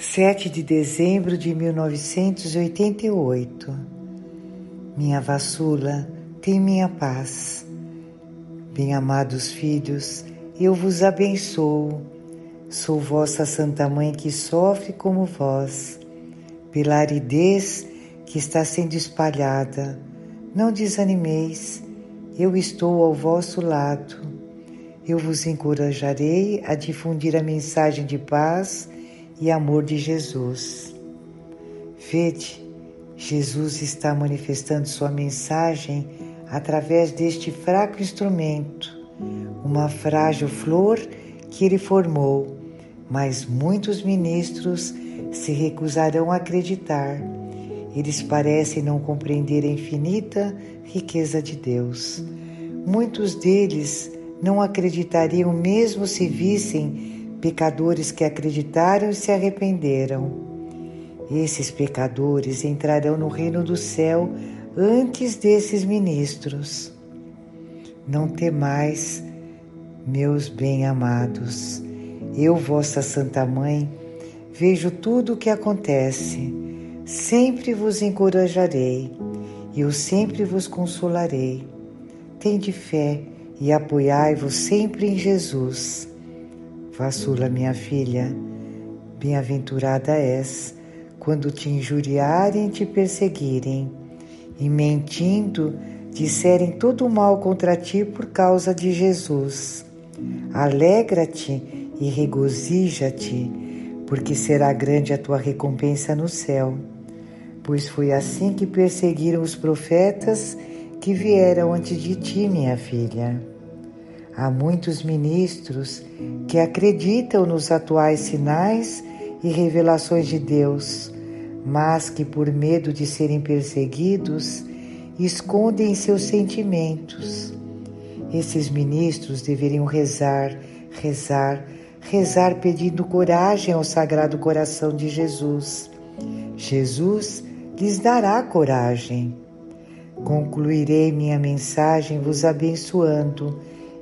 7 de dezembro de 1988. Minha vassula tem minha paz. Bem-amados filhos, eu vos abençoo. Sou vossa Santa Mãe que sofre como vós, pela aridez que está sendo espalhada. Não desanimeis, eu estou ao vosso lado. Eu vos encorajarei a difundir a mensagem de paz e amor de Jesus. Vede, Jesus está manifestando sua mensagem através deste fraco instrumento, uma frágil flor que ele formou, mas muitos ministros se recusarão a acreditar. Eles parecem não compreender a infinita riqueza de Deus. Muitos deles não acreditariam mesmo se vissem pecadores que acreditaram e se arrependeram. Esses pecadores entrarão no reino do céu antes desses ministros. Não temais, meus bem-amados, eu, vossa Santa Mãe, vejo tudo o que acontece, sempre vos encorajarei, e eu sempre vos consolarei. Tende fé e apoiai-vos sempre em Jesus. Vassula, minha filha, bem-aventurada és quando te injuriarem e te perseguirem, e mentindo disserem todo o mal contra ti por causa de Jesus. Alegra-te e regozija-te, porque será grande a tua recompensa no céu. Pois foi assim que perseguiram os profetas que vieram antes de ti, minha filha. Há muitos ministros que acreditam nos atuais sinais e revelações de Deus, mas que, por medo de serem perseguidos, escondem seus sentimentos. Esses ministros deveriam rezar, rezar, rezar pedindo coragem ao Sagrado Coração de Jesus. Jesus lhes dará coragem. Concluirei minha mensagem vos abençoando